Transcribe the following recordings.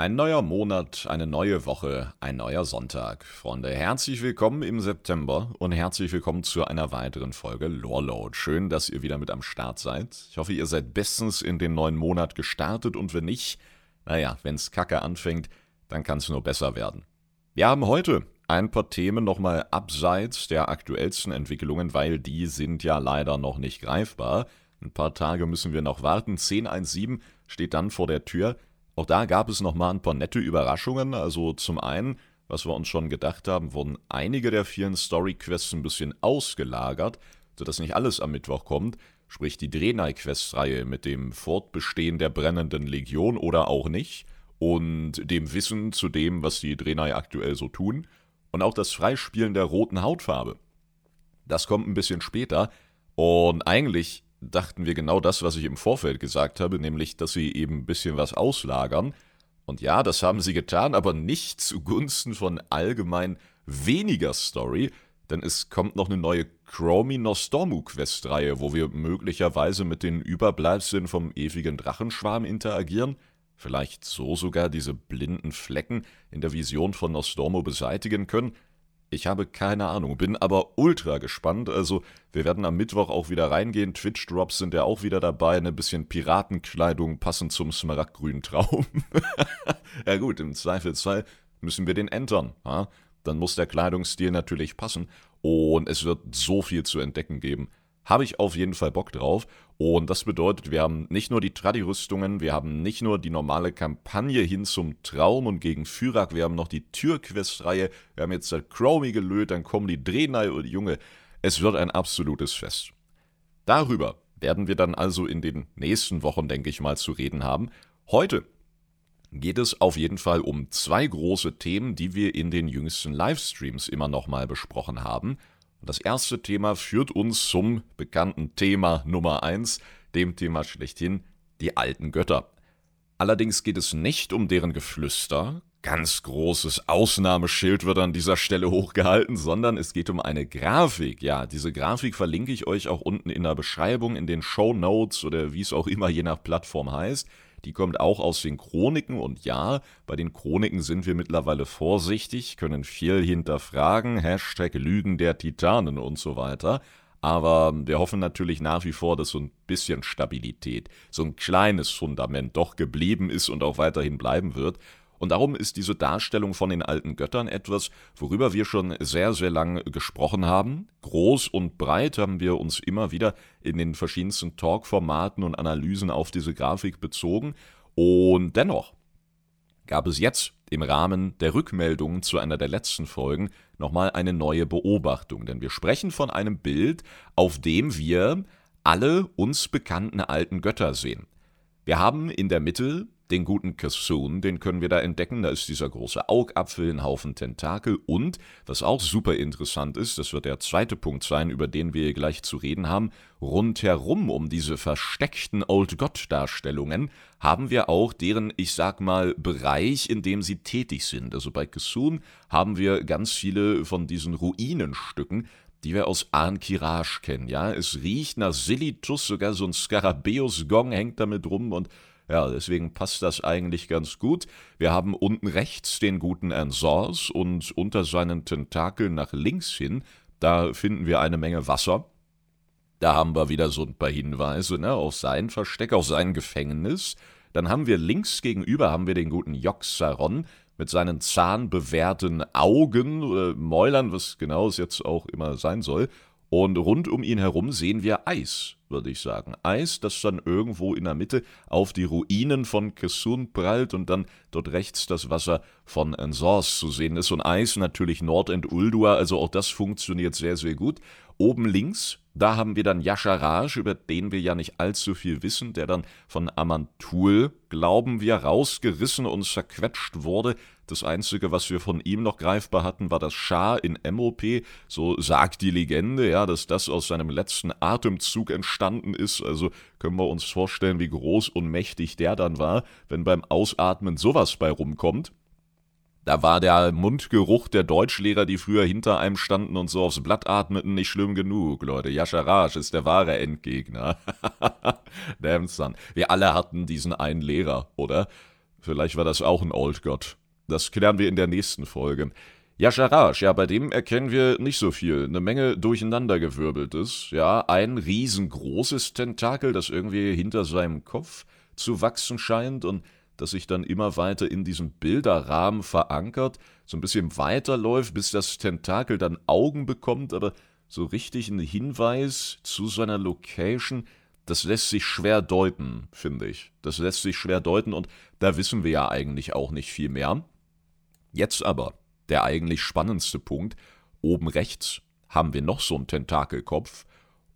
Ein neuer Monat, eine neue Woche, ein neuer Sonntag. Freunde, herzlich willkommen im September und herzlich willkommen zu einer weiteren Folge Loreload. Schön, dass ihr wieder mit am Start seid. Ich hoffe, ihr seid bestens in den neuen Monat gestartet und wenn nicht, naja, wenn's kacke anfängt, dann kann's nur besser werden. Wir haben heute ein paar Themen nochmal abseits der aktuellsten Entwicklungen, weil die sind ja leider noch nicht greifbar. Ein paar Tage müssen wir noch warten. 1017 steht dann vor der Tür. Auch da gab es nochmal ein paar nette Überraschungen. Also zum einen, was wir uns schon gedacht haben, wurden einige der vielen Story-Quests ein bisschen ausgelagert, sodass nicht alles am Mittwoch kommt. Sprich die Drenai-Quest-Reihe mit dem Fortbestehen der brennenden Legion oder auch nicht. Und dem Wissen zu dem, was die Drenai aktuell so tun. Und auch das Freispielen der roten Hautfarbe. Das kommt ein bisschen später. Und eigentlich dachten wir genau das, was ich im Vorfeld gesagt habe, nämlich, dass sie eben ein bisschen was auslagern. Und ja, das haben sie getan, aber nicht zugunsten von allgemein weniger Story, denn es kommt noch eine neue Chromie Nostormu Quest-Reihe, wo wir möglicherweise mit den Überbleibseln vom ewigen Drachenschwarm interagieren, vielleicht so sogar diese blinden Flecken in der Vision von Nostormo beseitigen können, ich habe keine Ahnung, bin aber ultra gespannt. Also, wir werden am Mittwoch auch wieder reingehen. Twitch-Drops sind ja auch wieder dabei. Ein bisschen Piratenkleidung passend zum smaragdgrünen Traum. ja gut, im Zweifelsfall müssen wir den entern. Ja? Dann muss der Kleidungsstil natürlich passen. Und es wird so viel zu entdecken geben habe ich auf jeden Fall Bock drauf. Und das bedeutet, wir haben nicht nur die Tradi-Rüstungen, wir haben nicht nur die normale Kampagne hin zum Traum und gegen Fyrak, wir haben noch die Türquest-Reihe, wir haben jetzt Chromie gelöt, dann kommen die Drenai und Junge. Es wird ein absolutes Fest. Darüber werden wir dann also in den nächsten Wochen, denke ich mal, zu reden haben. Heute geht es auf jeden Fall um zwei große Themen, die wir in den jüngsten Livestreams immer nochmal besprochen haben. Das erste Thema führt uns zum bekannten Thema Nummer 1, dem Thema schlechthin, die alten Götter. Allerdings geht es nicht um deren Geflüster, ganz großes Ausnahmeschild wird an dieser Stelle hochgehalten, sondern es geht um eine Grafik. Ja, diese Grafik verlinke ich euch auch unten in der Beschreibung, in den Show Notes oder wie es auch immer je nach Plattform heißt. Die kommt auch aus den Chroniken und ja, bei den Chroniken sind wir mittlerweile vorsichtig, können viel hinterfragen, Hashtag Lügen der Titanen und so weiter. Aber wir hoffen natürlich nach wie vor, dass so ein bisschen Stabilität, so ein kleines Fundament doch geblieben ist und auch weiterhin bleiben wird. Und darum ist diese Darstellung von den alten Göttern etwas, worüber wir schon sehr, sehr lange gesprochen haben. Groß und breit haben wir uns immer wieder in den verschiedensten Talk-Formaten und Analysen auf diese Grafik bezogen. Und dennoch gab es jetzt im Rahmen der Rückmeldungen zu einer der letzten Folgen nochmal eine neue Beobachtung. Denn wir sprechen von einem Bild, auf dem wir alle uns bekannten alten Götter sehen. Wir haben in der Mitte den guten Kassoon, den können wir da entdecken. Da ist dieser große Augapfel, ein Haufen Tentakel und, was auch super interessant ist, das wird der zweite Punkt sein, über den wir gleich zu reden haben, rundherum um diese versteckten Old God-Darstellungen haben wir auch deren, ich sag mal, Bereich, in dem sie tätig sind. Also bei Kassoon haben wir ganz viele von diesen Ruinenstücken, die wir aus Arnkirage kennen. Ja, es riecht nach Silitus, sogar so ein Skarabäus-Gong hängt damit rum und ja, deswegen passt das eigentlich ganz gut. Wir haben unten rechts den guten Ensors und unter seinen Tentakeln nach links hin, da finden wir eine Menge Wasser. Da haben wir wieder so ein paar Hinweise ne, auf sein Versteck, auf sein Gefängnis. Dann haben wir links gegenüber haben wir den guten Joxaron mit seinen zahnbewehrten Augen oder Mäulern, was genau es jetzt auch immer sein soll. Und rund um ihn herum sehen wir Eis würde ich sagen. Eis, das dann irgendwo in der Mitte auf die Ruinen von Kessun prallt und dann dort rechts das Wasser von Ensors zu sehen ist. Und Eis natürlich Nordend Uldur, also auch das funktioniert sehr, sehr gut. Oben links, da haben wir dann Yasharaj, über den wir ja nicht allzu viel wissen, der dann von Amantul, glauben wir, rausgerissen und zerquetscht wurde. Das Einzige, was wir von ihm noch greifbar hatten, war das Schar in MOP. So sagt die Legende, ja, dass das aus seinem letzten Atemzug entstanden ist. Also können wir uns vorstellen, wie groß und mächtig der dann war, wenn beim Ausatmen sowas bei rumkommt. Da war der Mundgeruch der Deutschlehrer, die früher hinter einem standen und so aufs Blatt atmeten, nicht schlimm genug, Leute. Yasharaj ist der wahre Endgegner. Damn son. Wir alle hatten diesen einen Lehrer, oder? Vielleicht war das auch ein Old God. Das klären wir in der nächsten Folge. Ja, Sharaj, ja, bei dem erkennen wir nicht so viel. Eine Menge durcheinandergewirbeltes. Ja, ein riesengroßes Tentakel, das irgendwie hinter seinem Kopf zu wachsen scheint und das sich dann immer weiter in diesem Bilderrahmen verankert, so ein bisschen weiterläuft, bis das Tentakel dann Augen bekommt, aber so richtig ein Hinweis zu seiner Location, das lässt sich schwer deuten, finde ich. Das lässt sich schwer deuten und da wissen wir ja eigentlich auch nicht viel mehr. Jetzt aber der eigentlich spannendste Punkt. Oben rechts haben wir noch so einen Tentakelkopf.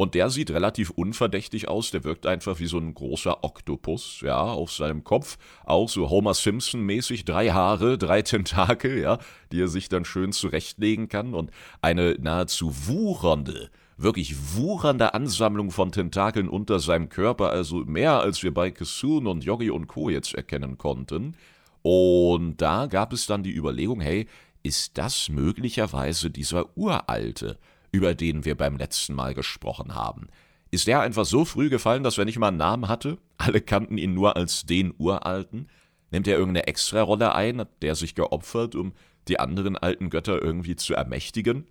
Und der sieht relativ unverdächtig aus, der wirkt einfach wie so ein großer Oktopus, ja, auf seinem Kopf, auch so Homer Simpson-mäßig, drei Haare, drei Tentakel, ja, die er sich dann schön zurechtlegen kann. Und eine nahezu wuchernde, wirklich wuchernde Ansammlung von Tentakeln unter seinem Körper, also mehr als wir bei Kissoon und Yogi und Co. jetzt erkennen konnten. Und da gab es dann die Überlegung, hey, ist das möglicherweise dieser Uralte, über den wir beim letzten Mal gesprochen haben? Ist der einfach so früh gefallen, dass er nicht mal einen Namen hatte? Alle kannten ihn nur als den Uralten? Nimmt er irgendeine Extrarolle ein, hat der sich geopfert, um die anderen alten Götter irgendwie zu ermächtigen?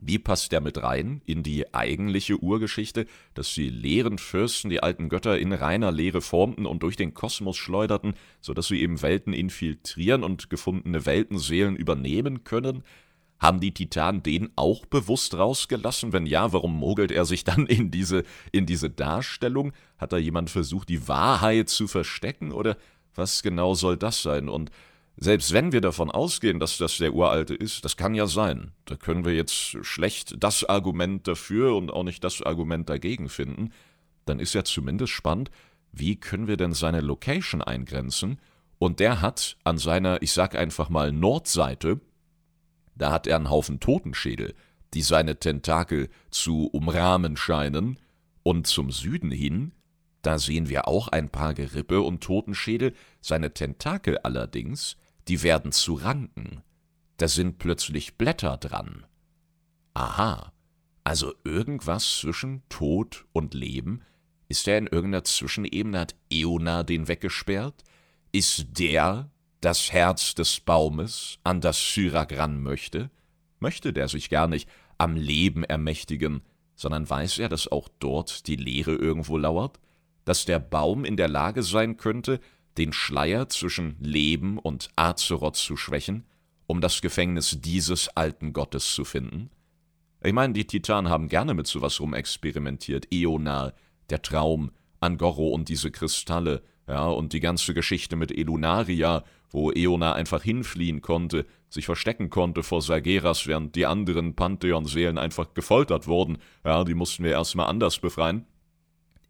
Wie passt der mit rein in die eigentliche Urgeschichte, dass die leeren Fürsten die alten Götter in reiner Lehre formten und durch den Kosmos schleuderten, so dass sie eben Welten infiltrieren und gefundene Weltenseelen übernehmen können? Haben die Titanen den auch bewusst rausgelassen? Wenn ja, warum mogelt er sich dann in diese, in diese Darstellung? Hat da jemand versucht, die Wahrheit zu verstecken? Oder was genau soll das sein? Und selbst wenn wir davon ausgehen, dass das der Uralte ist, das kann ja sein. Da können wir jetzt schlecht das Argument dafür und auch nicht das Argument dagegen finden. Dann ist ja zumindest spannend, wie können wir denn seine Location eingrenzen? Und der hat an seiner, ich sag einfach mal, Nordseite, da hat er einen Haufen Totenschädel, die seine Tentakel zu umrahmen scheinen, und zum Süden hin da sehen wir auch ein paar Gerippe und Totenschädel, seine Tentakel allerdings, die werden zu Ranken. Da sind plötzlich Blätter dran. Aha, also irgendwas zwischen Tod und Leben? Ist er in irgendeiner Zwischenebene? Hat Eona den weggesperrt? Ist der das Herz des Baumes, an das Syrak ran möchte? Möchte der sich gar nicht am Leben ermächtigen, sondern weiß er, dass auch dort die Leere irgendwo lauert? Dass der Baum in der Lage sein könnte, den Schleier zwischen Leben und Azeroth zu schwächen, um das Gefängnis dieses alten Gottes zu finden? Ich meine, die Titanen haben gerne mit sowas rumexperimentiert. Eonar, der Traum, Angoro und diese Kristalle, ja, und die ganze Geschichte mit Elunaria, wo Eonar einfach hinfliehen konnte, sich verstecken konnte vor Sargeras, während die anderen Pantheon-Seelen einfach gefoltert wurden. Ja, die mussten wir erstmal anders befreien.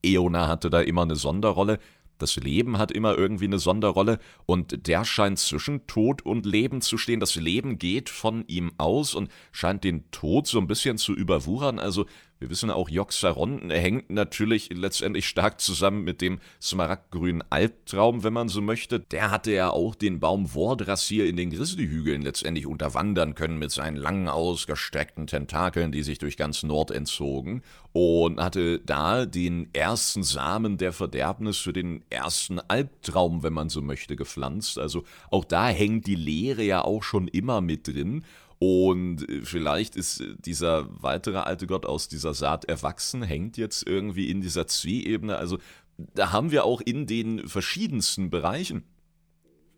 Eonar hatte da immer eine Sonderrolle, das Leben hat immer irgendwie eine Sonderrolle und der scheint zwischen Tod und Leben zu stehen. Das Leben geht von ihm aus und scheint den Tod so ein bisschen zu überwuchern. Also wir wissen auch, Joxaron hängt natürlich letztendlich stark zusammen mit dem smaragdgrünen Albtraum, wenn man so möchte. Der hatte ja auch den Baum Vordrassil in den Grizzlyhügeln letztendlich unterwandern können mit seinen langen ausgestreckten Tentakeln, die sich durch ganz Nord entzogen und hatte da den ersten Samen der Verderbnis für den ersten Albtraum, wenn man so möchte, gepflanzt. Also auch da hängt die Lehre ja auch schon immer mit drin. Und äh, vielleicht ist äh, dieser weitere alte Gott aus dieser Saat erwachsen, hängt jetzt irgendwie in dieser Zwie-Ebene. Also da haben wir auch in den verschiedensten Bereichen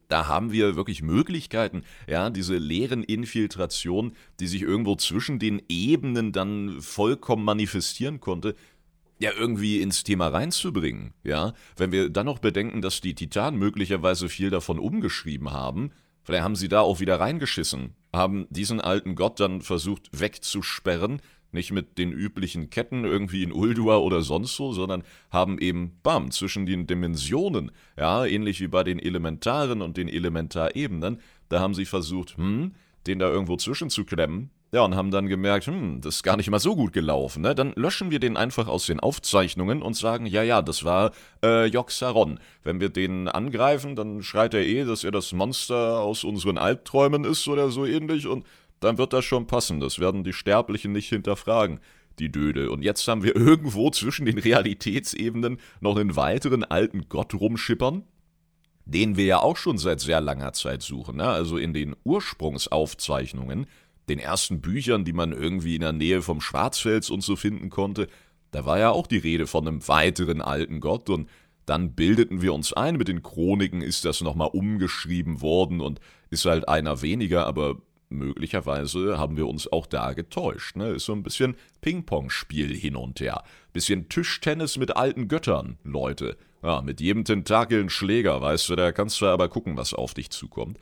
da haben wir wirklich Möglichkeiten, ja, diese leeren Infiltration, die sich irgendwo zwischen den Ebenen dann vollkommen manifestieren konnte, ja, irgendwie ins Thema reinzubringen, ja. Wenn wir dann noch bedenken, dass die Titanen möglicherweise viel davon umgeschrieben haben, Vielleicht haben sie da auch wieder reingeschissen, haben diesen alten Gott dann versucht wegzusperren, nicht mit den üblichen Ketten irgendwie in Uldua oder sonst so, sondern haben eben, bam, zwischen den Dimensionen, ja, ähnlich wie bei den Elementaren und den Elementarebenen, da haben sie versucht, hm, den da irgendwo zwischenzuklemmen, ja, und haben dann gemerkt, hm, das ist gar nicht mal so gut gelaufen. Ne? Dann löschen wir den einfach aus den Aufzeichnungen und sagen, ja, ja, das war äh, Joxaron. Wenn wir den angreifen, dann schreit er eh, dass er das Monster aus unseren Albträumen ist oder so ähnlich und dann wird das schon passen. Das werden die Sterblichen nicht hinterfragen, die Dödel. Und jetzt haben wir irgendwo zwischen den Realitätsebenen noch einen weiteren alten Gott rumschippern, den wir ja auch schon seit sehr langer Zeit suchen. Ne? Also in den Ursprungsaufzeichnungen, den ersten Büchern, die man irgendwie in der Nähe vom Schwarzfels und so finden konnte, da war ja auch die Rede von einem weiteren alten Gott und dann bildeten wir uns ein, mit den Chroniken ist das nochmal umgeschrieben worden und ist halt einer weniger, aber möglicherweise haben wir uns auch da getäuscht. Ne? Ist so ein bisschen Ping-Pong-Spiel hin und her. Bisschen Tischtennis mit alten Göttern, Leute. Ja, mit jedem Tentakel ein Schläger, weißt du, da kannst du aber gucken, was auf dich zukommt.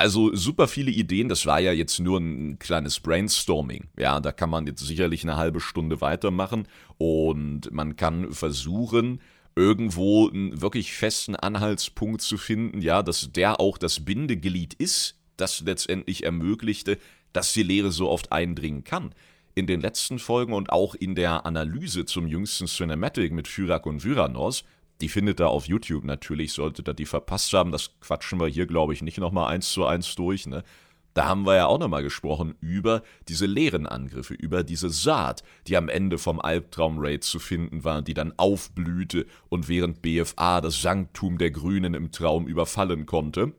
Also super viele Ideen, das war ja jetzt nur ein kleines Brainstorming. Ja, da kann man jetzt sicherlich eine halbe Stunde weitermachen und man kann versuchen, irgendwo einen wirklich festen Anhaltspunkt zu finden, ja, dass der auch das Bindeglied ist, das letztendlich ermöglichte, dass die Lehre so oft eindringen kann. In den letzten Folgen und auch in der Analyse zum jüngsten Cinematic mit Fyrak und Vyranos, die findet ihr auf YouTube natürlich, solltet ihr die verpasst haben, das quatschen wir hier, glaube ich, nicht nochmal eins zu eins durch, ne? Da haben wir ja auch nochmal gesprochen über diese leeren Angriffe, über diese Saat, die am Ende vom Albtraum-Raid zu finden war, die dann aufblühte und während BFA das Sanktum der Grünen im Traum überfallen konnte.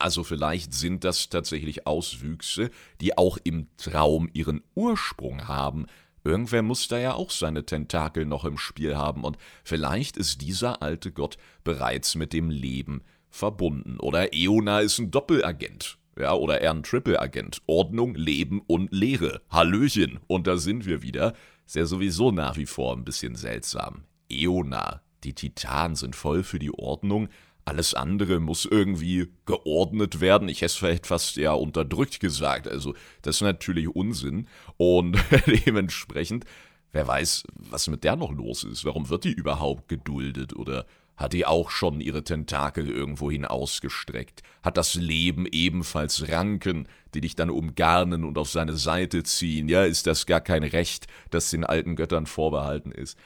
Also vielleicht sind das tatsächlich Auswüchse, die auch im Traum ihren Ursprung haben. Irgendwer muss da ja auch seine Tentakel noch im Spiel haben, und vielleicht ist dieser alte Gott bereits mit dem Leben verbunden. Oder Eona ist ein Doppelagent ja, oder eher ein Triple-Agent. Ordnung, Leben und Lehre. Hallöchen. Und da sind wir wieder. Ist ja sowieso nach wie vor ein bisschen seltsam. Eona. Die Titanen sind voll für die Ordnung. Alles andere muss irgendwie geordnet werden. Ich hätte es vielleicht fast ja unterdrückt gesagt. Also, das ist natürlich Unsinn. Und dementsprechend, wer weiß, was mit der noch los ist. Warum wird die überhaupt geduldet? Oder hat die auch schon ihre Tentakel irgendwohin ausgestreckt, hat das Leben ebenfalls Ranken, die dich dann umgarnen und auf seine Seite ziehen, ja, ist das gar kein Recht, das den alten Göttern vorbehalten ist.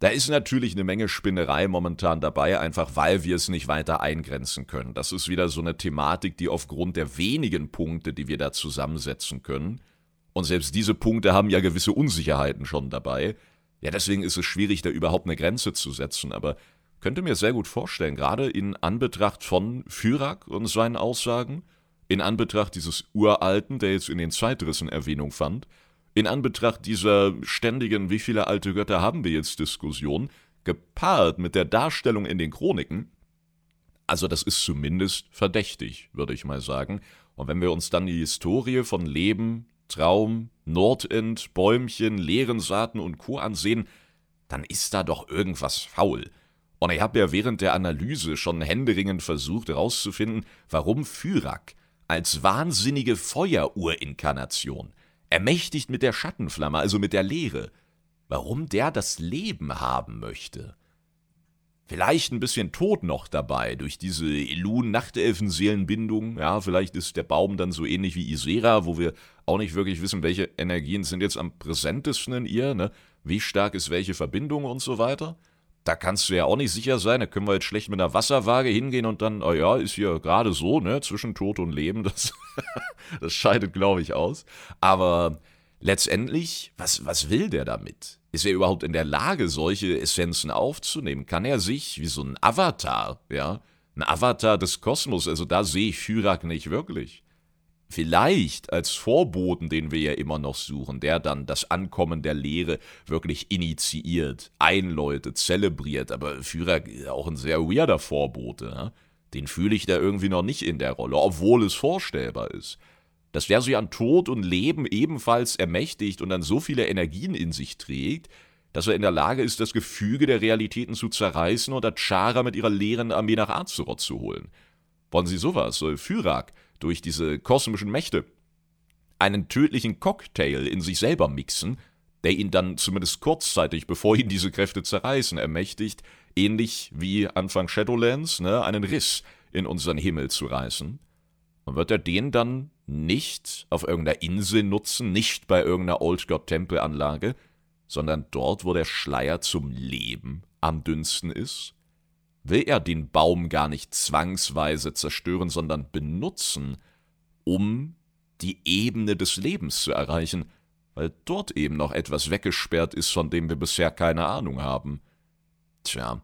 Da ist natürlich eine Menge Spinnerei momentan dabei, einfach weil wir es nicht weiter eingrenzen können. Das ist wieder so eine Thematik, die aufgrund der wenigen Punkte, die wir da zusammensetzen können, und selbst diese Punkte haben ja gewisse Unsicherheiten schon dabei, ja, deswegen ist es schwierig, da überhaupt eine Grenze zu setzen, aber könnte mir sehr gut vorstellen, gerade in Anbetracht von Fyrak und seinen Aussagen, in Anbetracht dieses Uralten, der jetzt in den Zeitrissen Erwähnung fand, in Anbetracht dieser ständigen, wie viele alte Götter haben wir jetzt Diskussion, gepaart mit der Darstellung in den Chroniken, also das ist zumindest verdächtig, würde ich mal sagen. Und wenn wir uns dann die Historie von Leben, Traum, Nordend, Bäumchen, leeren Saaten und Co. ansehen, dann ist da doch irgendwas faul. Und ich habe ja während der Analyse schon händeringend versucht herauszufinden, warum Fyrak als wahnsinnige Feuerurinkarnation, ermächtigt mit der Schattenflamme, also mit der Leere, warum der das Leben haben möchte. Vielleicht ein bisschen Tod noch dabei durch diese Elun-Nachtelfenseelenbindung. Ja, vielleicht ist der Baum dann so ähnlich wie Isera, wo wir auch nicht wirklich wissen, welche Energien sind jetzt am präsentesten in ihr, ne? Wie stark ist welche Verbindung und so weiter da kannst du ja auch nicht sicher sein. Da können wir jetzt schlecht mit einer Wasserwaage hingehen und dann, oh ja, ist hier gerade so, ne, zwischen Tod und Leben. Das, das scheidet, glaube ich, aus. Aber letztendlich, was, was will der damit? Ist er überhaupt in der Lage, solche Essenzen aufzunehmen? Kann er sich wie so ein Avatar, ja, ein Avatar des Kosmos, also da sehe ich Fyrak nicht wirklich vielleicht als Vorboten, den wir ja immer noch suchen, der dann das Ankommen der Lehre wirklich initiiert, einläutet, zelebriert, aber Führer auch ein sehr weirder Vorbote, ne? den fühle ich da irgendwie noch nicht in der Rolle, obwohl es vorstellbar ist. Dass der sich an Tod und Leben ebenfalls ermächtigt und dann so viele Energien in sich trägt, dass er in der Lage ist, das Gefüge der Realitäten zu zerreißen und Achara mit ihrer leeren Armee nach Azeroth zu holen. Wollen Sie sowas? Soll Fyrak durch diese kosmischen Mächte einen tödlichen Cocktail in sich selber mixen, der ihn dann zumindest kurzzeitig, bevor ihn diese Kräfte zerreißen, ermächtigt, ähnlich wie Anfang Shadowlands, ne, einen Riss in unseren Himmel zu reißen. Und wird er den dann nicht auf irgendeiner Insel nutzen, nicht bei irgendeiner Old God Tempelanlage, sondern dort, wo der Schleier zum Leben am dünnsten ist? Will er den Baum gar nicht zwangsweise zerstören, sondern benutzen, um die Ebene des Lebens zu erreichen, weil dort eben noch etwas weggesperrt ist, von dem wir bisher keine Ahnung haben. Tja,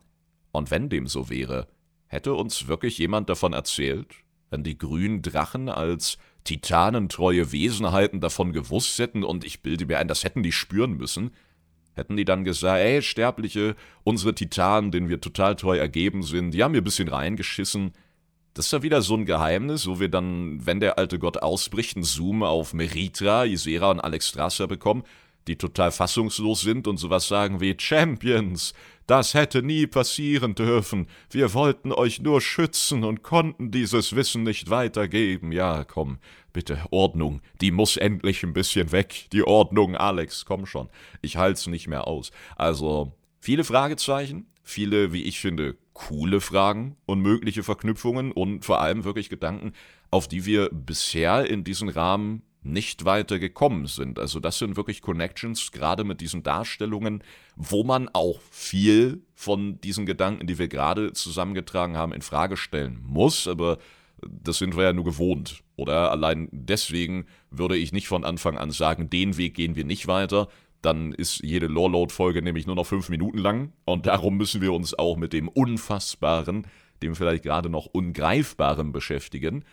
und wenn dem so wäre, Hätte uns wirklich jemand davon erzählt, wenn die grünen Drachen als titanentreue Wesenheiten davon gewusst hätten, und ich bilde mir ein, das hätten die spüren müssen, hätten die dann gesagt, ey, Sterbliche, unsere Titanen, denen wir total treu ergeben sind, die haben mir ein bisschen reingeschissen. Das ist ja wieder so ein Geheimnis, wo wir dann, wenn der alte Gott ausbricht, einen Zoom auf Meritra, Isera und Alexstrasza bekommen die total fassungslos sind und sowas sagen wie Champions, das hätte nie passieren dürfen, wir wollten euch nur schützen und konnten dieses Wissen nicht weitergeben. Ja, komm, bitte, Ordnung, die muss endlich ein bisschen weg. Die Ordnung, Alex, komm schon. Ich halt's nicht mehr aus. Also, viele Fragezeichen, viele, wie ich finde, coole Fragen und mögliche Verknüpfungen und vor allem wirklich Gedanken, auf die wir bisher in diesem Rahmen nicht weiter gekommen sind. Also das sind wirklich Connections, gerade mit diesen Darstellungen, wo man auch viel von diesen Gedanken, die wir gerade zusammengetragen haben, in Frage stellen muss, aber das sind wir ja nur gewohnt. Oder allein deswegen würde ich nicht von Anfang an sagen, den Weg gehen wir nicht weiter. Dann ist jede Lore-Load-Folge nämlich nur noch fünf Minuten lang. Und darum müssen wir uns auch mit dem Unfassbaren, dem vielleicht gerade noch Ungreifbaren beschäftigen.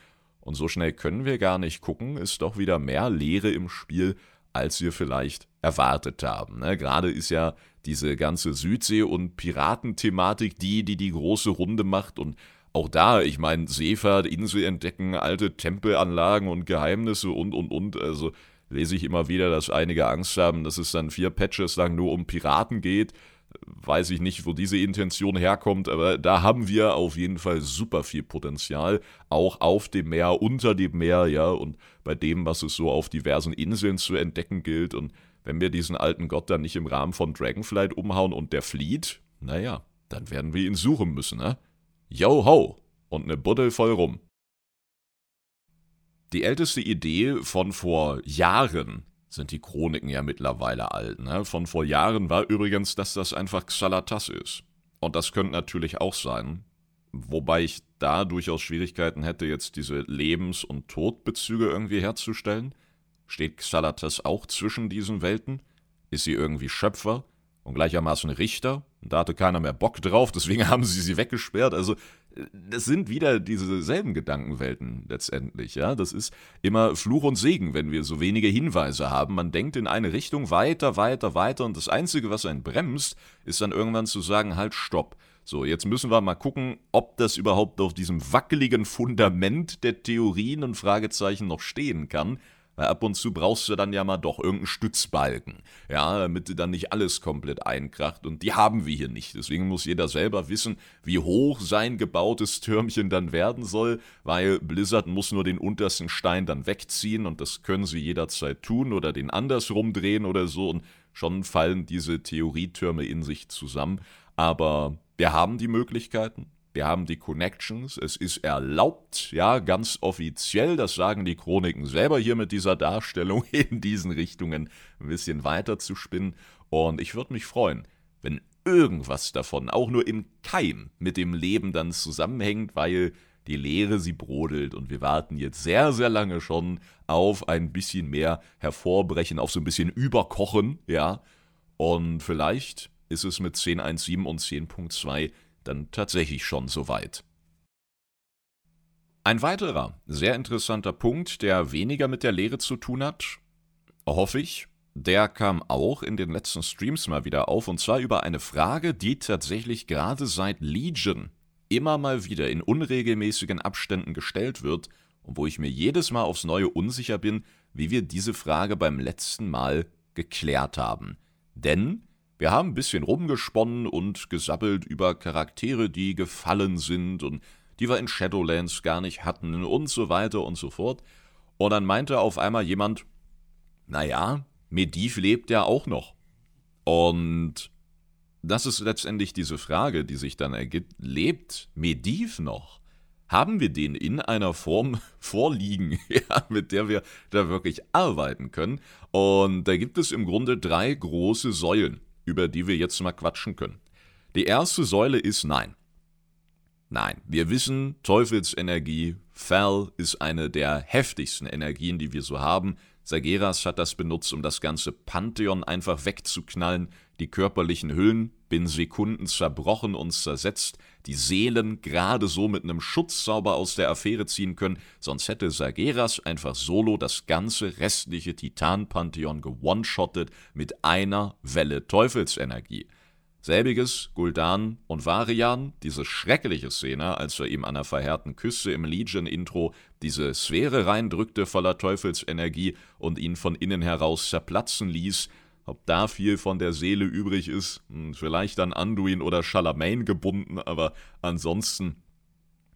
Und so schnell können wir gar nicht gucken, ist doch wieder mehr Leere im Spiel, als wir vielleicht erwartet haben. Ne? Gerade ist ja diese ganze Südsee- und Piratenthematik die, die die große Runde macht. Und auch da, ich meine, Seefahrt, Insel entdecken, alte Tempelanlagen und Geheimnisse und, und, und. Also lese ich immer wieder, dass einige Angst haben, dass es dann vier Patches lang nur um Piraten geht weiß ich nicht, wo diese Intention herkommt, aber da haben wir auf jeden Fall super viel Potenzial, auch auf dem Meer, unter dem Meer, ja, und bei dem, was es so auf diversen Inseln zu entdecken gilt. Und wenn wir diesen alten Gott dann nicht im Rahmen von Dragonflight umhauen und der flieht, naja, dann werden wir ihn suchen müssen, ne? Yo ho! Und ne Buddel voll rum. Die älteste Idee von vor Jahren sind die Chroniken ja mittlerweile alt. Ne? Von vor Jahren war übrigens, dass das einfach Xalatas ist. Und das könnte natürlich auch sein. Wobei ich da durchaus Schwierigkeiten hätte, jetzt diese Lebens- und Todbezüge irgendwie herzustellen. Steht Xalatas auch zwischen diesen Welten? Ist sie irgendwie Schöpfer und gleichermaßen Richter? Da hatte keiner mehr Bock drauf, deswegen haben sie sie weggesperrt. Also das sind wieder dieselben Gedankenwelten letztendlich, ja. Das ist immer Fluch und Segen, wenn wir so wenige Hinweise haben. Man denkt in eine Richtung weiter, weiter, weiter und das Einzige, was einen bremst, ist dann irgendwann zu sagen, halt, stopp. So, jetzt müssen wir mal gucken, ob das überhaupt auf diesem wackeligen Fundament der Theorien und Fragezeichen noch stehen kann. Weil ab und zu brauchst du dann ja mal doch irgendeinen Stützbalken, ja, damit dann nicht alles komplett einkracht. Und die haben wir hier nicht. Deswegen muss jeder selber wissen, wie hoch sein gebautes Türmchen dann werden soll, weil Blizzard muss nur den untersten Stein dann wegziehen und das können sie jederzeit tun oder den andersrum drehen oder so und schon fallen diese Theorietürme in sich zusammen. Aber wir haben die Möglichkeiten, wir haben die Connections, es ist erlaubt, ja, ganz offiziell, das sagen die Chroniken selber hier mit dieser Darstellung, in diesen Richtungen ein bisschen weiter zu spinnen. Und ich würde mich freuen, wenn irgendwas davon auch nur im Keim mit dem Leben dann zusammenhängt, weil die Lehre sie brodelt und wir warten jetzt sehr, sehr lange schon auf ein bisschen mehr Hervorbrechen, auf so ein bisschen Überkochen, ja. Und vielleicht ist es mit 10.1.7 und 10.2 dann tatsächlich schon so weit. Ein weiterer sehr interessanter Punkt, der weniger mit der Lehre zu tun hat, hoffe ich, der kam auch in den letzten Streams mal wieder auf, und zwar über eine Frage, die tatsächlich gerade seit Legion immer mal wieder in unregelmäßigen Abständen gestellt wird und wo ich mir jedes Mal aufs Neue unsicher bin, wie wir diese Frage beim letzten Mal geklärt haben. Denn wir haben ein bisschen rumgesponnen und gesabbelt über Charaktere, die gefallen sind und die wir in Shadowlands gar nicht hatten und so weiter und so fort. Und dann meinte auf einmal jemand, naja, Mediv lebt ja auch noch. Und das ist letztendlich diese Frage, die sich dann ergibt, lebt Mediv noch? Haben wir den in einer Form vorliegen, ja, mit der wir da wirklich arbeiten können? Und da gibt es im Grunde drei große Säulen über die wir jetzt mal quatschen können. Die erste Säule ist Nein. Nein, wir wissen, Teufelsenergie, Fel ist eine der heftigsten Energien, die wir so haben. Sageras hat das benutzt, um das ganze Pantheon einfach wegzuknallen, die körperlichen Hüllen binnen Sekunden zerbrochen und zersetzt, die Seelen gerade so mit einem Schutzzauber aus der Affäre ziehen können, sonst hätte Sageras einfach solo das ganze restliche Titan-Pantheon gewone-shottet mit einer Welle Teufelsenergie. Selbiges Guldan und Varian, diese schreckliche Szene, als er ihm an einer verheerten Küste im Legion-Intro diese Sphäre reindrückte voller Teufelsenergie und ihn von innen heraus zerplatzen ließ, ob da viel von der Seele übrig ist, hm, vielleicht an Anduin oder Charlemagne gebunden, aber ansonsten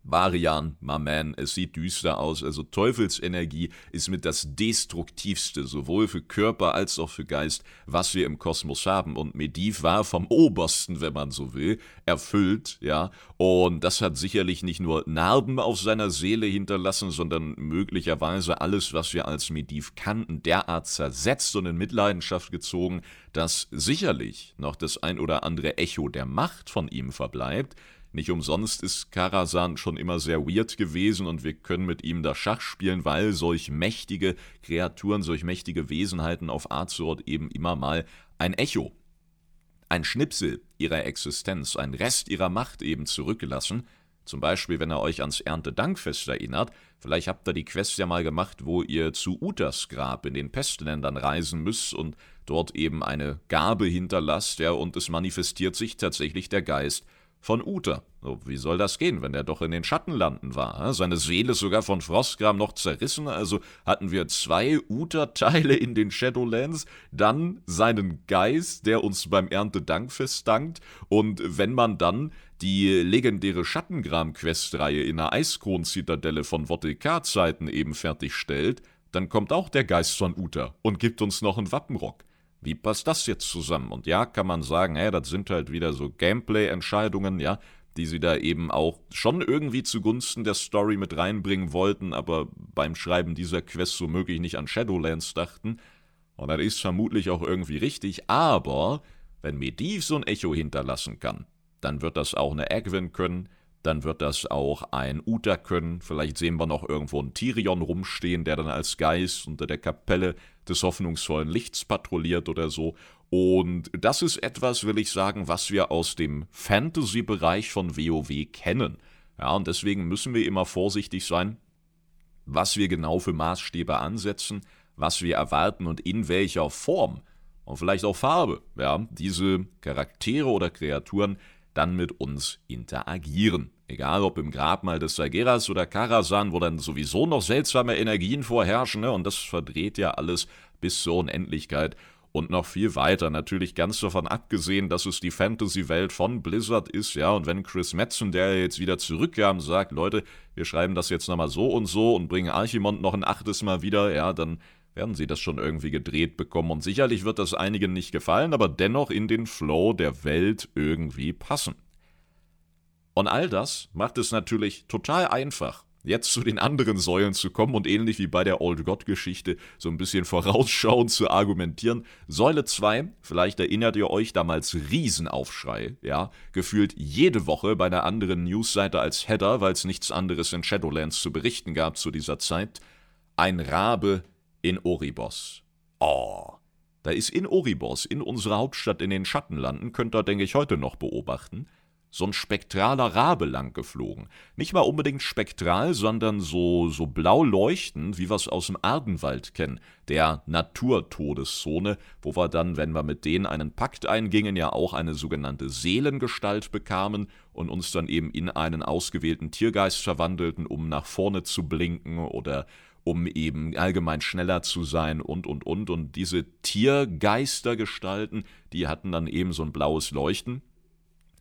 Varian, my man, es sieht düster aus. Also Teufelsenergie ist mit das Destruktivste, sowohl für Körper als auch für Geist, was wir im Kosmos haben. Und Mediv war vom Obersten, wenn man so will, erfüllt, ja. Und das hat sicherlich nicht nur Narben auf seiner Seele hinterlassen, sondern möglicherweise alles, was wir als Mediv kannten, derart zersetzt und in Mitleidenschaft gezogen, dass sicherlich noch das ein oder andere Echo der Macht von ihm verbleibt, nicht umsonst ist Karasan schon immer sehr weird gewesen und wir können mit ihm da Schach spielen, weil solch mächtige Kreaturen, solch mächtige Wesenheiten auf Azeroth eben immer mal ein Echo, ein Schnipsel ihrer Existenz, ein Rest ihrer Macht eben zurückgelassen. Zum Beispiel, wenn ihr euch ans Erntedankfest erinnert, vielleicht habt ihr die Quest ja mal gemacht, wo ihr zu Utas Grab in den Pestländern reisen müsst und dort eben eine Gabe hinterlasst, ja, und es manifestiert sich tatsächlich der Geist von Uter. So, wie soll das gehen, wenn er doch in den Schattenlanden war? Seine Seele ist sogar von Frostgram noch zerrissen, also hatten wir zwei Uter-Teile in den Shadowlands, dann seinen Geist, der uns beim Erntedankfest dankt, und wenn man dann die legendäre Schattengram-Questreihe in der Eiskron-Zitadelle von Votikar-Zeiten eben fertigstellt, dann kommt auch der Geist von Uter und gibt uns noch einen Wappenrock. Wie passt das jetzt zusammen? Und ja, kann man sagen, hey, das sind halt wieder so Gameplay-Entscheidungen, ja, die sie da eben auch schon irgendwie zugunsten der Story mit reinbringen wollten, aber beim Schreiben dieser Quest so möglich nicht an Shadowlands dachten. Und das ist vermutlich auch irgendwie richtig, aber wenn Mediv so ein Echo hinterlassen kann, dann wird das auch eine Agwin können, dann wird das auch ein Uta können. Vielleicht sehen wir noch irgendwo einen Tyrion rumstehen, der dann als Geist unter der Kapelle des hoffnungsvollen Lichts patrouilliert oder so. Und das ist etwas, will ich sagen, was wir aus dem Fantasy-Bereich von WoW kennen. Ja, und deswegen müssen wir immer vorsichtig sein, was wir genau für Maßstäbe ansetzen, was wir erwarten und in welcher Form und vielleicht auch Farbe, ja, diese Charaktere oder Kreaturen dann mit uns interagieren. Egal ob im Grabmal des Sageras oder Karasan, wo dann sowieso noch seltsame Energien vorherrschen, ne? und das verdreht ja alles bis zur Unendlichkeit und noch viel weiter. Natürlich ganz davon abgesehen, dass es die Fantasy-Welt von Blizzard ist, ja, und wenn Chris Metzen, der jetzt wieder zurückkam, sagt, Leute, wir schreiben das jetzt nochmal so und so und bringen Archimond noch ein achtes Mal wieder, ja, dann werden sie das schon irgendwie gedreht bekommen und sicherlich wird das einigen nicht gefallen, aber dennoch in den Flow der Welt irgendwie passen. Und all das macht es natürlich total einfach, jetzt zu den anderen Säulen zu kommen und ähnlich wie bei der Old God-Geschichte so ein bisschen vorausschauend zu argumentieren. Säule 2, vielleicht erinnert ihr euch damals Riesenaufschrei, ja, gefühlt jede Woche bei einer anderen Newsseite als Header, weil es nichts anderes in Shadowlands zu berichten gab zu dieser Zeit. Ein Rabe in Oribos. Oh, da ist in Oribos, in unserer Hauptstadt in den Schattenlanden, könnt ihr, denke ich, heute noch beobachten, so ein spektraler Rabe lang geflogen. Nicht mal unbedingt spektral, sondern so, so blau leuchtend, wie wir es aus dem Ardenwald kennen, der Naturtodeszone, wo wir dann, wenn wir mit denen einen Pakt eingingen, ja auch eine sogenannte Seelengestalt bekamen und uns dann eben in einen ausgewählten Tiergeist verwandelten, um nach vorne zu blinken oder um eben allgemein schneller zu sein und, und, und. Und diese Tiergeistergestalten, die hatten dann eben so ein blaues Leuchten.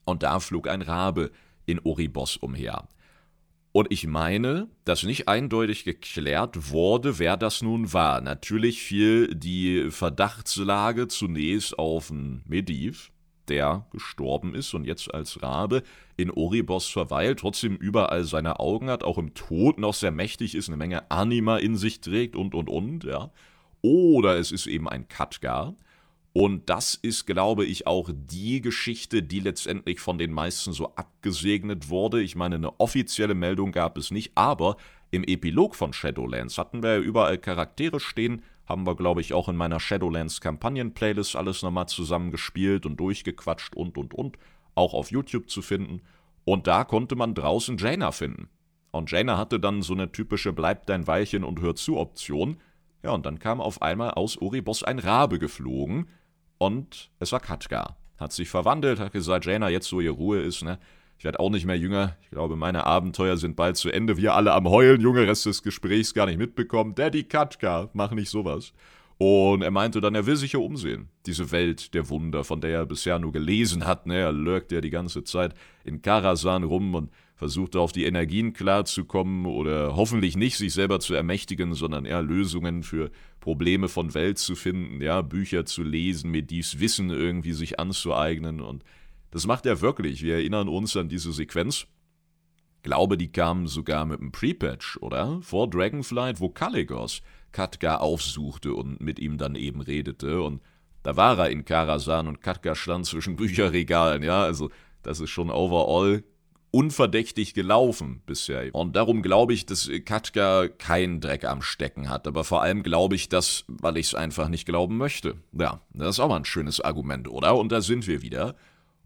Und da flog ein Rabe in Oribos umher. Und ich meine, dass nicht eindeutig geklärt wurde, wer das nun war. Natürlich fiel die Verdachtslage zunächst auf ein Mediv, der gestorben ist und jetzt als Rabe in Oribos verweilt, trotzdem überall seine Augen hat, auch im Tod noch sehr mächtig ist, eine Menge Anima in sich trägt und und und, ja. Oder es ist eben ein Katgar. Und das ist, glaube ich, auch die Geschichte, die letztendlich von den meisten so abgesegnet wurde. Ich meine, eine offizielle Meldung gab es nicht, aber im Epilog von Shadowlands hatten wir ja überall Charaktere stehen, haben wir, glaube ich, auch in meiner Shadowlands Kampagnen-Playlist alles nochmal zusammengespielt und durchgequatscht und, und, und. Auch auf YouTube zu finden. Und da konnte man draußen Jaina finden. Und Jaina hatte dann so eine typische Bleib dein Weilchen und hör zu Option. Ja, und dann kam auf einmal aus Oribos ein Rabe geflogen und es war Katka. Hat sich verwandelt, hat gesagt, Jaina, jetzt wo ihr Ruhe ist, ne? Ich werde auch nicht mehr jünger. Ich glaube, meine Abenteuer sind bald zu Ende. Wir alle am Heulen, Junge, Rest des Gesprächs gar nicht mitbekommen. Daddy Katka, mach nicht sowas. Und er meinte dann, er will sich ja umsehen. Diese Welt der Wunder, von der er bisher nur gelesen hat. Ne? Er lurkt ja die ganze Zeit in Karasan rum und versucht auf die Energien klarzukommen oder hoffentlich nicht sich selber zu ermächtigen, sondern eher Lösungen für Probleme von Welt zu finden, ja, Bücher zu lesen, mir dies Wissen irgendwie sich anzueignen und das macht er wirklich. Wir erinnern uns an diese Sequenz. Glaube, die kam sogar mit einem Pre-Patch, oder? Vor Dragonflight, wo Caligos Katka aufsuchte und mit ihm dann eben redete. Und da war er in Karasan und Katka stand zwischen Bücherregalen, ja. Also, das ist schon overall unverdächtig gelaufen bisher. Und darum glaube ich, dass Katka keinen Dreck am Stecken hat. Aber vor allem glaube ich das, weil ich es einfach nicht glauben möchte. Ja, das ist auch mal ein schönes Argument, oder? Und da sind wir wieder.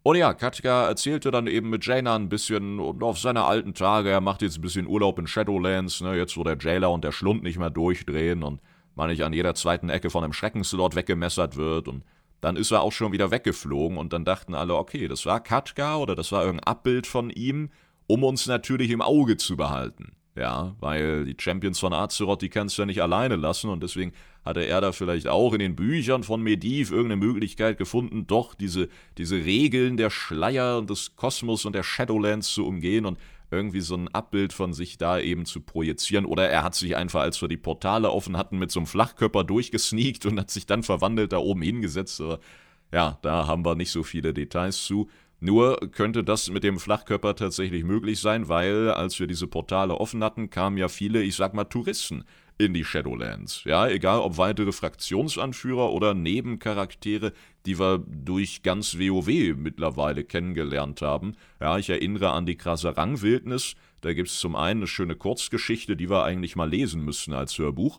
Und ja, Katka erzählte dann eben mit Jaina ein bisschen und auf seine alten Tage. Er macht jetzt ein bisschen Urlaub in Shadowlands, ne, jetzt wo der Jailer und der Schlund nicht mehr durchdrehen und man nicht an jeder zweiten Ecke von einem Schreckenslord weggemessert wird. Und dann ist er auch schon wieder weggeflogen und dann dachten alle, okay, das war Katka oder das war irgendein Abbild von ihm, um uns natürlich im Auge zu behalten. Ja, weil die Champions von Azeroth, die kannst du ja nicht alleine lassen und deswegen hatte er da vielleicht auch in den Büchern von Mediv irgendeine Möglichkeit gefunden, doch diese, diese Regeln der Schleier und des Kosmos und der Shadowlands zu umgehen und irgendwie so ein Abbild von sich da eben zu projizieren. Oder er hat sich einfach, als wir die Portale offen hatten, mit so einem Flachkörper durchgesneakt und hat sich dann verwandelt da oben hingesetzt. Aber ja, da haben wir nicht so viele Details zu. Nur könnte das mit dem Flachkörper tatsächlich möglich sein, weil als wir diese Portale offen hatten, kamen ja viele, ich sag mal, Touristen in die Shadowlands. Ja, egal ob weitere Fraktionsanführer oder Nebencharaktere, die wir durch ganz WoW mittlerweile kennengelernt haben. Ja, ich erinnere an die Krasarang-Wildnis. Da gibt es zum einen eine schöne Kurzgeschichte, die wir eigentlich mal lesen müssen als Hörbuch.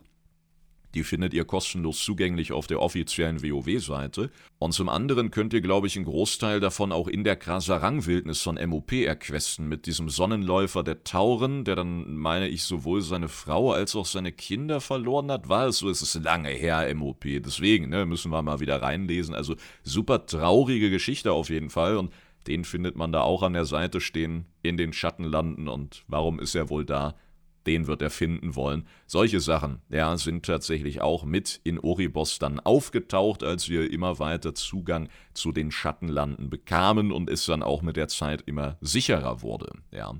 Die findet ihr kostenlos zugänglich auf der offiziellen WoW-Seite. Und zum anderen könnt ihr, glaube ich, einen Großteil davon auch in der Krasarang-Wildnis von MOP erquesten, mit diesem Sonnenläufer der Tauren, der dann, meine ich, sowohl seine Frau als auch seine Kinder verloren hat. War es so? Es ist lange her, MOP. Deswegen, ne, müssen wir mal wieder reinlesen. Also super traurige Geschichte auf jeden Fall. Und den findet man da auch an der Seite stehen, in den Schattenlanden. Und warum ist er wohl da? Den wird er finden wollen. Solche Sachen, ja, sind tatsächlich auch mit in Oribos dann aufgetaucht, als wir immer weiter Zugang zu den Schattenlanden bekamen und es dann auch mit der Zeit immer sicherer wurde, ja.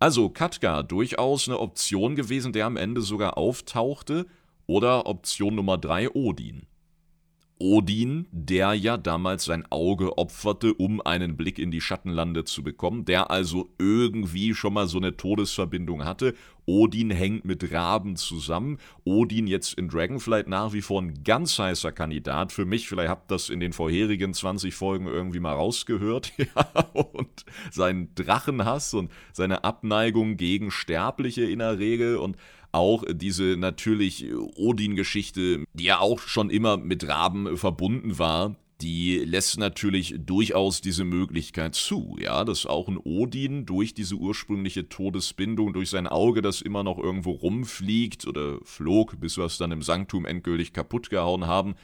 Also Katka durchaus eine Option gewesen, der am Ende sogar auftauchte, oder Option Nummer 3 Odin. Odin, der ja damals sein Auge opferte, um einen Blick in die Schattenlande zu bekommen, der also irgendwie schon mal so eine Todesverbindung hatte. Odin hängt mit Raben zusammen. Odin jetzt in Dragonflight nach wie vor ein ganz heißer Kandidat für mich. Vielleicht habt ihr das in den vorherigen 20 Folgen irgendwie mal rausgehört. ja, und seinen Drachenhass und seine Abneigung gegen Sterbliche in der Regel und auch diese natürlich Odin-Geschichte, die ja auch schon immer mit Raben verbunden war, die lässt natürlich durchaus diese Möglichkeit zu, ja, dass auch ein Odin durch diese ursprüngliche Todesbindung, durch sein Auge, das immer noch irgendwo rumfliegt oder flog, bis wir es dann im Sanktum endgültig kaputt gehauen haben,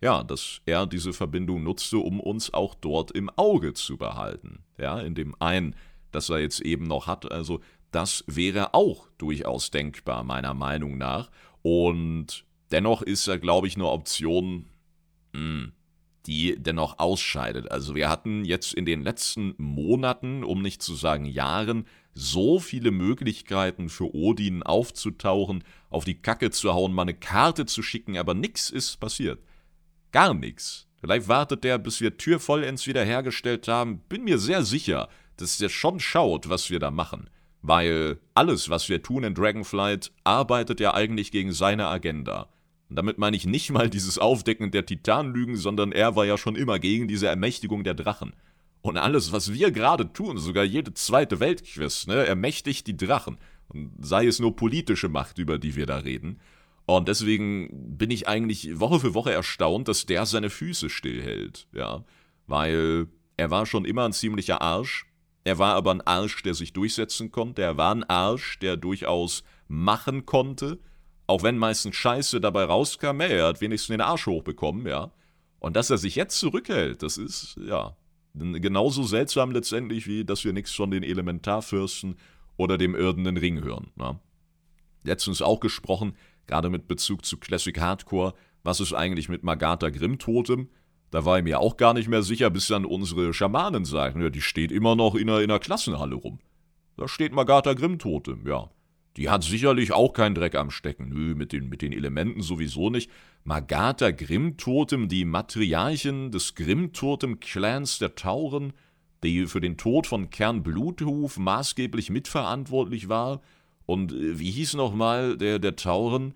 ja, dass er diese Verbindung nutzte, um uns auch dort im Auge zu behalten, ja, in dem einen, das er jetzt eben noch hat, also das wäre auch durchaus denkbar, meiner Meinung nach. Und dennoch ist er, glaube ich, eine Option, hm, die dennoch ausscheidet. Also wir hatten jetzt in den letzten Monaten, um nicht zu sagen Jahren, so viele Möglichkeiten für Odin aufzutauchen, auf die Kacke zu hauen, mal eine Karte zu schicken, aber nichts ist passiert. Gar nichts. Vielleicht wartet der, bis wir Tür vollends wiederhergestellt haben. Bin mir sehr sicher, dass der schon schaut, was wir da machen. Weil alles, was wir tun in Dragonflight, arbeitet ja eigentlich gegen seine Agenda. Und damit meine ich nicht mal dieses Aufdecken der Titanlügen, sondern er war ja schon immer gegen diese Ermächtigung der Drachen. Und alles, was wir gerade tun, sogar jede zweite Weltquiz, ne, ermächtigt die Drachen. Und sei es nur politische Macht, über die wir da reden. Und deswegen bin ich eigentlich Woche für Woche erstaunt, dass der seine Füße stillhält, ja. Weil er war schon immer ein ziemlicher Arsch, Er war aber ein Arsch, der sich durchsetzen konnte. Er war ein Arsch, der durchaus machen konnte. Auch wenn meistens Scheiße dabei rauskam, er hat wenigstens den Arsch hochbekommen, ja. Und dass er sich jetzt zurückhält, das ist, ja, genauso seltsam letztendlich, wie dass wir nichts von den Elementarfürsten oder dem irdenen Ring hören. Ja. Letztens auch gesprochen, gerade mit Bezug zu Classic Hardcore, was ist eigentlich mit Magatha Grimm Totem? Da war ich mir auch gar nicht mehr sicher, bis dann unsere Schamanen sagten, ja, die steht immer noch in einer, in einer Klassenhalle rum. Da steht Magatha Grimm Totem, ja. Die hat sicherlich auch keinen Dreck am Stecken. Nö, mit den, mit den Elementen sowieso nicht. Magatha Grimm-Totem, die Matriarchin des Grimm-Totem-Clans der Tauren, die für den Tod von Kern Bluthuf maßgeblich mitverantwortlich war. Und äh, wie hieß nochmal der, der Tauren,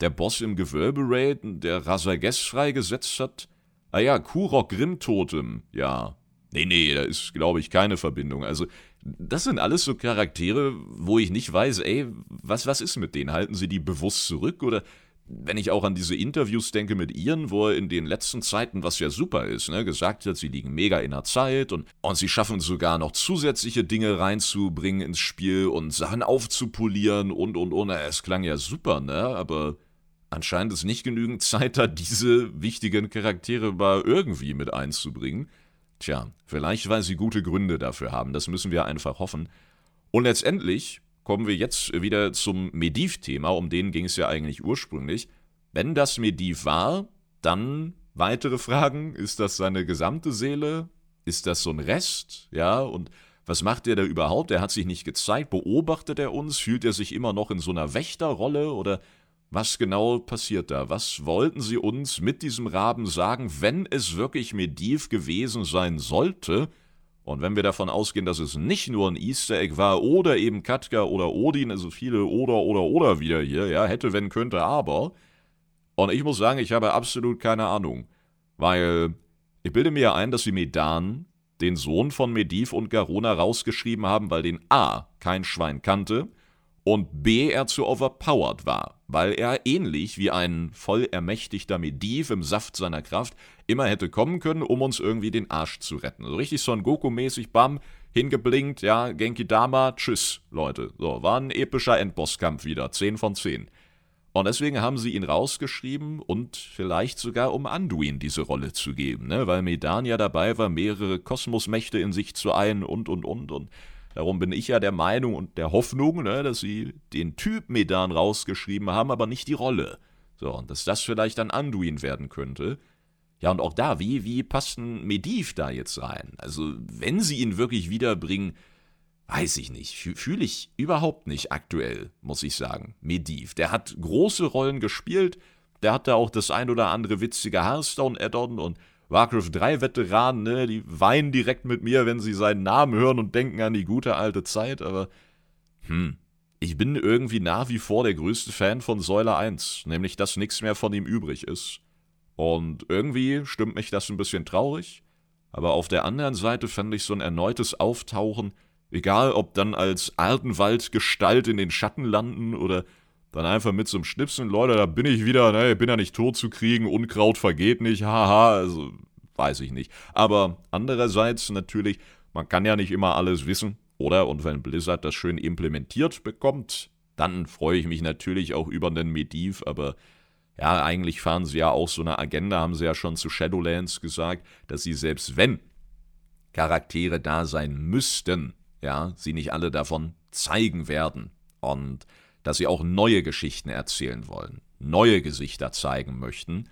der Boss im Gewölbe-Raid, der Rasages freigesetzt hat? Ah ja, Kurok Grimm-Totem, ja. Nee, nee, da ist, glaube ich, keine Verbindung. Also, das sind alles so Charaktere, wo ich nicht weiß, ey, was, was ist mit denen? Halten sie die bewusst zurück? Oder wenn ich auch an diese Interviews denke mit Ian, wo er in den letzten Zeiten, was ja super ist, ne, gesagt hat, sie liegen mega in der Zeit und, und sie schaffen sogar noch zusätzliche Dinge reinzubringen ins Spiel und Sachen aufzupolieren und und und. Es klang ja super, ne? Aber anscheinend ist nicht genügend Zeit da, diese wichtigen Charaktere mal irgendwie mit einzubringen. Tja, vielleicht weil sie gute Gründe dafür haben, das müssen wir einfach hoffen. Und letztendlich kommen wir jetzt wieder zum Mediv-Thema, um den ging es ja eigentlich ursprünglich. Wenn das Mediv war, dann weitere Fragen, ist das seine gesamte Seele? Ist das so ein Rest? Ja, und was macht er da überhaupt? Er hat sich nicht gezeigt, beobachtet er uns? Fühlt er sich immer noch in so einer Wächterrolle oder was genau passiert da? Was wollten sie uns mit diesem Raben sagen, wenn es wirklich Mediv gewesen sein sollte? Und wenn wir davon ausgehen, dass es nicht nur ein Easter Egg war oder eben Katka oder Odin, also viele oder oder oder wieder hier, ja, hätte, wenn, könnte, aber. Und ich muss sagen, ich habe absolut keine Ahnung. Weil ich bilde mir ja ein, dass sie Medan, den Sohn von Mediv und Garona, rausgeschrieben haben, weil den A kein Schwein kannte und B er zu overpowered war, weil er ähnlich wie ein voll ermächtigter Mediv im Saft seiner Kraft immer hätte kommen können, um uns irgendwie den Arsch zu retten. So richtig Son Goku-mäßig, bam, hingeblinkt, ja, Genki Dama, tschüss, Leute. So, war ein epischer Endbosskampf wieder, 10 von 10. Und deswegen haben sie ihn rausgeschrieben und vielleicht sogar um Anduin diese Rolle zu geben, ne? weil Medan ja dabei war, mehrere Kosmosmächte in sich zu ein und und und und. Darum bin ich ja der Meinung und der Hoffnung, ne, dass sie den Typ Medan rausgeschrieben haben, aber nicht die Rolle. So, und dass das vielleicht dann Anduin werden könnte. Ja, und auch da, wie, wie passt ein Mediv da jetzt rein? Also, wenn sie ihn wirklich wiederbringen, weiß ich nicht. Fühle ich überhaupt nicht aktuell, muss ich sagen. Mediv. Der hat große Rollen gespielt. Der hat da auch das ein oder andere witzige Hearthstone-Add-on und Warcraft 3 Veteranen, ne, die weinen direkt mit mir, wenn sie seinen Namen hören und denken an die gute alte Zeit, aber hm, ich bin irgendwie nach wie vor der größte Fan von Säule 1, nämlich dass nichts mehr von ihm übrig ist. Und irgendwie stimmt mich das ein bisschen traurig, aber auf der anderen Seite fand ich so ein erneutes Auftauchen, egal ob dann als Artenwald-Gestalt in den Schatten landen oder dann einfach mit einem Schnipsen, Leute, da bin ich wieder, ne, bin ja nicht tot zu kriegen, Unkraut vergeht nicht, haha, also weiß ich nicht. Aber andererseits natürlich, man kann ja nicht immer alles wissen, oder? Und wenn Blizzard das schön implementiert bekommt, dann freue ich mich natürlich auch über den Mediv, aber ja, eigentlich fahren sie ja auch so eine Agenda, haben sie ja schon zu Shadowlands gesagt, dass sie selbst wenn Charaktere da sein müssten, ja, sie nicht alle davon zeigen werden. Und dass sie auch neue Geschichten erzählen wollen, neue Gesichter zeigen möchten.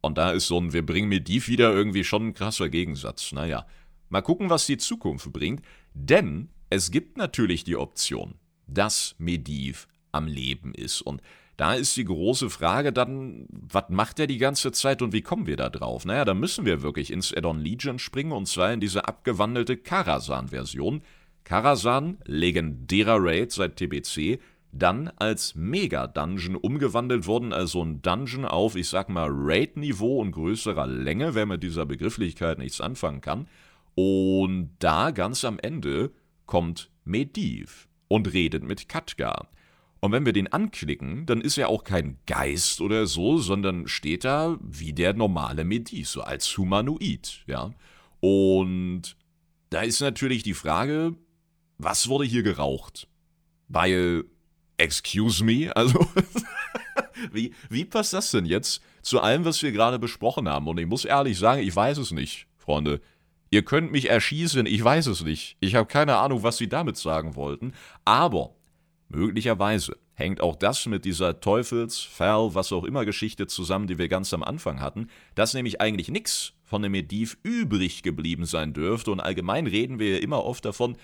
Und da ist so ein Wir bringen Mediv wieder irgendwie schon ein krasser Gegensatz. Naja, mal gucken, was die Zukunft bringt, denn es gibt natürlich die Option, dass Mediv am Leben ist. Und da ist die große Frage dann, was macht er die ganze Zeit und wie kommen wir da drauf? Naja, da müssen wir wirklich ins Addon Legion springen und zwar in diese abgewandelte Karasan-Version. Karasan, legendärer Raid seit TBC, dann als Mega-Dungeon umgewandelt worden, also ein Dungeon auf, ich sag mal, Raid-Niveau und größerer Länge, wer mit dieser Begrifflichkeit nichts anfangen kann. Und da ganz am Ende kommt Mediv und redet mit Katka. Und wenn wir den anklicken, dann ist er auch kein Geist oder so, sondern steht da wie der normale Mediv, so als Humanoid, ja. Und da ist natürlich die Frage, was wurde hier geraucht? Weil, excuse me, also, wie, wie passt das denn jetzt zu allem, was wir gerade besprochen haben? Und ich muss ehrlich sagen, ich weiß es nicht, Freunde. Ihr könnt mich erschießen, ich weiß es nicht. Ich habe keine Ahnung, was sie damit sagen wollten. Aber möglicherweise hängt auch das mit dieser Teufels, Fell, was auch immer Geschichte zusammen, die wir ganz am Anfang hatten, dass nämlich eigentlich nichts von dem Mediv übrig geblieben sein dürfte. Und allgemein reden wir ja immer oft davon,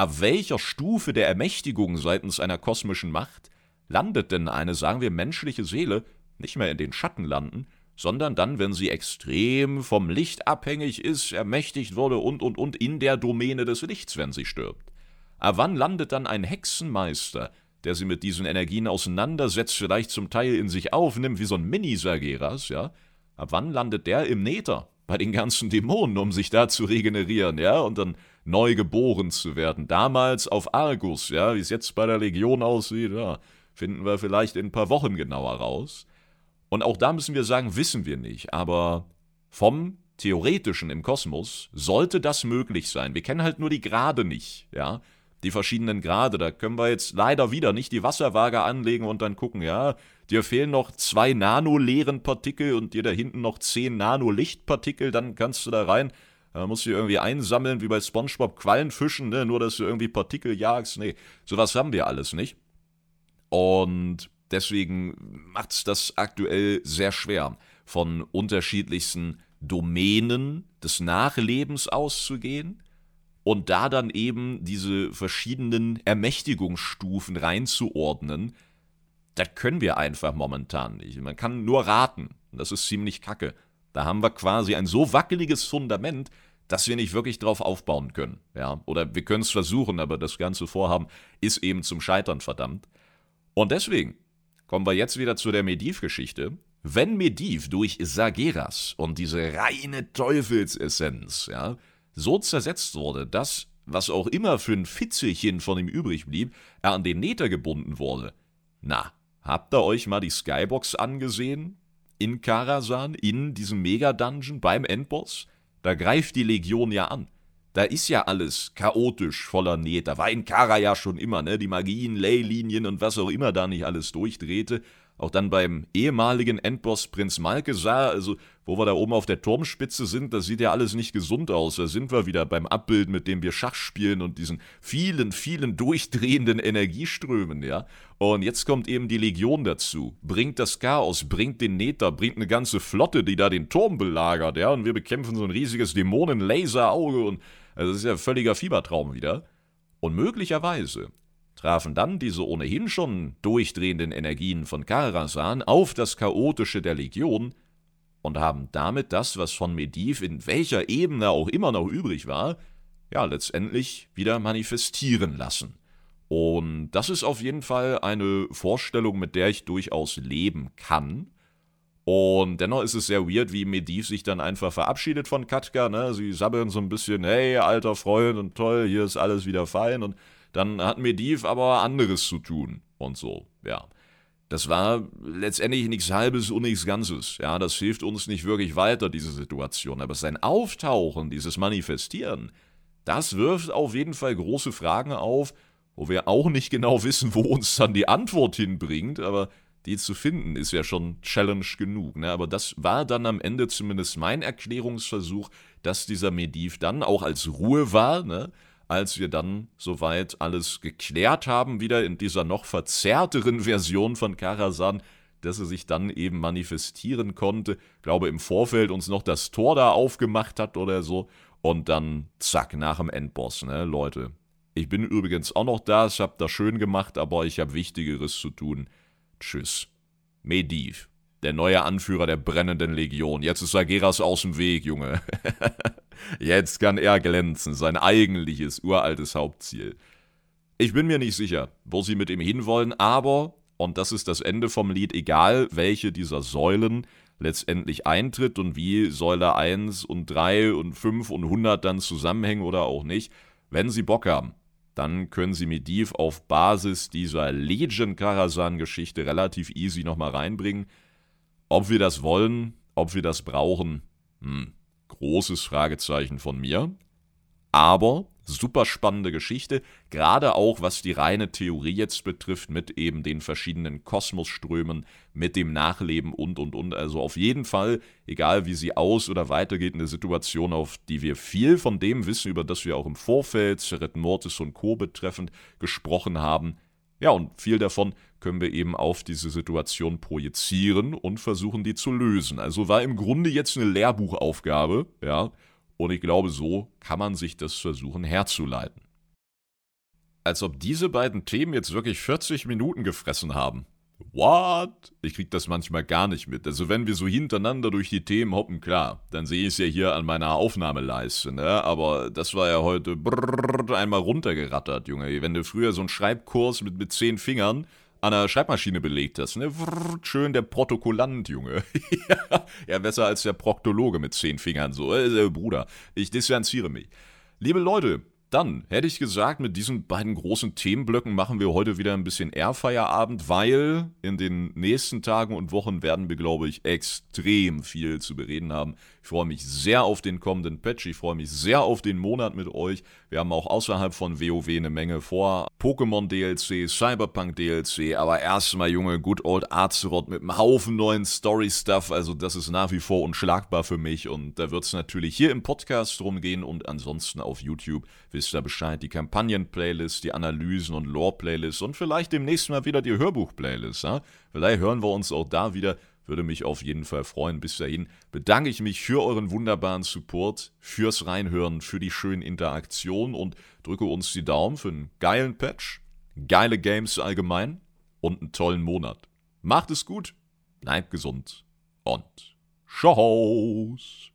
ab welcher Stufe der Ermächtigung seitens einer kosmischen Macht landet denn eine, sagen wir, menschliche Seele nicht mehr in den Schatten landen, sondern dann, wenn sie extrem vom Licht abhängig ist, ermächtigt wurde und und und in der Domäne des Lichts, wenn sie stirbt. Aber wann landet dann ein Hexenmeister, der sie mit diesen Energien auseinandersetzt, vielleicht zum Teil in sich aufnimmt, wie so ein Mini-Sageras, ja? Ab wann landet der im Nether? Bei den ganzen Dämonen, um sich da zu regenerieren, ja? Und dann neu geboren zu werden. Damals auf Argus, ja? Wie es jetzt bei der Legion aussieht, ja? Finden wir vielleicht in ein paar Wochen genauer raus. Und auch da müssen wir sagen, wissen wir nicht. Aber vom Theoretischen im Kosmos sollte das möglich sein. Wir kennen halt nur die Grade nicht, ja. Die verschiedenen Grade. Da können wir jetzt leider wieder nicht die Wasserwaage anlegen und dann gucken, ja, dir fehlen noch zwei nanoleeren Partikel und dir da hinten noch zehn Nanolichtpartikel, dann kannst du da rein. Da musst du irgendwie einsammeln, wie bei Spongebob Quallenfischen, ne? nur dass du irgendwie Partikel jagst. Nee, sowas haben wir alles nicht. Und Deswegen macht es das aktuell sehr schwer, von unterschiedlichsten Domänen des Nachlebens auszugehen und da dann eben diese verschiedenen Ermächtigungsstufen reinzuordnen. Das können wir einfach momentan nicht. Man kann nur raten. Das ist ziemlich kacke. Da haben wir quasi ein so wackeliges Fundament, dass wir nicht wirklich drauf aufbauen können. Ja? Oder wir können es versuchen, aber das ganze Vorhaben ist eben zum Scheitern verdammt. Und deswegen kommen wir jetzt wieder zu der Mediv-Geschichte. Wenn Mediv durch Sageras und diese reine Teufelsessenz ja, so zersetzt wurde, dass, was auch immer für ein Fitzelchen von ihm übrig blieb, er an den Nether gebunden wurde, na, habt ihr euch mal die Skybox angesehen? In Karasan, in diesem Mega-Dungeon beim Endboss? Da greift die Legion ja an. Da ist ja alles chaotisch voller Näht. Da war in Kara ja schon immer, ne? Die Magien, Leylinien und was auch immer da nicht alles durchdrehte. Auch dann beim ehemaligen Endboss Prinz Malkesar, also wo wir da oben auf der Turmspitze sind, das sieht ja alles nicht gesund aus. Da sind wir wieder beim Abbild, mit dem wir Schach spielen und diesen vielen, vielen durchdrehenden Energieströmen, ja. Und jetzt kommt eben die Legion dazu, bringt das Chaos, bringt den Nether, bringt eine ganze Flotte, die da den Turm belagert, ja. Und wir bekämpfen so ein riesiges Dämonen-Laserauge und also das ist ja völliger Fiebertraum wieder. Und möglicherweise trafen dann diese ohnehin schon durchdrehenden Energien von Karasan auf das Chaotische der Legion und haben damit das, was von Mediv in welcher Ebene auch immer noch übrig war, ja, letztendlich wieder manifestieren lassen. Und das ist auf jeden Fall eine Vorstellung, mit der ich durchaus leben kann. Und dennoch ist es sehr weird, wie Mediv sich dann einfach verabschiedet von Katka. Ne? Sie sabbeln so ein bisschen, hey, alter Freund und toll, hier ist alles wieder fein. Und dann hat Mediv aber anderes zu tun und so, ja. Das war letztendlich nichts Halbes und nichts Ganzes. Ja, das hilft uns nicht wirklich weiter, diese Situation. Aber sein Auftauchen, dieses Manifestieren, das wirft auf jeden Fall große Fragen auf, wo wir auch nicht genau wissen, wo uns dann die Antwort hinbringt, aber die zu finden ist ja schon Challenge genug. Ne? Aber das war dann am Ende zumindest mein Erklärungsversuch, dass dieser Mediv dann auch als Ruhe war, ne? Als wir dann soweit alles geklärt haben, wieder in dieser noch verzerrteren Version von Karasan, dass er sich dann eben manifestieren konnte. Ich glaube, im Vorfeld uns noch das Tor da aufgemacht hat oder so. Und dann zack, nach dem Endboss, ne, Leute. Ich bin übrigens auch noch da, ich hab das schön gemacht, aber ich hab Wichtigeres zu tun. Tschüss. Mediv, der neue Anführer der brennenden Legion. Jetzt ist Sageras aus dem Weg, Junge. Jetzt kann er glänzen, sein eigentliches, uraltes Hauptziel. Ich bin mir nicht sicher, wo sie mit ihm hinwollen, aber, und das ist das Ende vom Lied, egal welche dieser Säulen letztendlich eintritt und wie Säule 1 und 3 und 5 und 100 dann zusammenhängen oder auch nicht, wenn sie Bock haben, dann können sie Mediv auf Basis dieser Legion Karasan-Geschichte relativ easy nochmal reinbringen. Ob wir das wollen, ob wir das brauchen, hm, großes Fragezeichen von mir. Aber super spannende Geschichte, gerade auch was die reine Theorie jetzt betrifft, mit eben den verschiedenen Kosmosströmen, mit dem Nachleben und und und. Also auf jeden Fall, egal wie sie aus- oder weitergeht, eine Situation, auf die wir viel von dem wissen, über das wir auch im Vorfeld, Seret Mortis und Co. betreffend gesprochen haben. Ja, und viel davon können wir eben auf diese Situation projizieren und versuchen, die zu lösen. Also war im Grunde jetzt eine Lehrbuchaufgabe, ja, und ich glaube, so kann man sich das versuchen herzuleiten. Als ob diese beiden Themen jetzt wirklich 40 Minuten gefressen haben. What? Ich krieg das manchmal gar nicht mit. Also wenn wir so hintereinander durch die Themen hoppen, klar, dann sehe ich es ja hier an meiner Aufnahmeleiste, ne? Aber das war ja heute brrr, einmal runtergerattert, Junge. Wenn du früher so einen Schreibkurs mit, mit zehn Fingern an der Schreibmaschine belegt hast, ne? schön der Protokollant, Junge. ja, besser als der Proktologe mit zehn Fingern, so. Äh, Bruder, ich distanziere mich. Liebe Leute, dann hätte ich gesagt, mit diesen beiden großen Themenblöcken machen wir heute wieder ein bisschen eher Feierabend, weil in den nächsten Tagen und Wochen werden wir, glaube ich, extrem viel zu bereden haben. Ich freue mich sehr auf den kommenden Patch, ich freue mich sehr auf den Monat mit euch. Wir haben auch außerhalb von WoW eine Menge vor. Pokémon DLC, Cyberpunk DLC, aber erstmal, Junge, Good Old Azeroth mit einem Haufen neuen Story-Stuff. Also, das ist nach wie vor unschlagbar für mich und da wird es natürlich hier im Podcast drum gehen und ansonsten auf YouTube. Wisst ihr Bescheid, die Kampagnen-Playlist, die Analysen und Lore-Playlist und vielleicht demnächst mal wieder die Hörbuch-Playlist. Ja? Vielleicht hören wir uns auch da wieder. Würde mich auf jeden Fall freuen. Bis dahin bedanke ich mich für euren wunderbaren Support, fürs Reinhören, für die schönen Interaktionen und drücke uns die Daumen für einen geilen Patch, geile Games allgemein und einen tollen Monat. Macht es gut, bleibt gesund und Tschauß!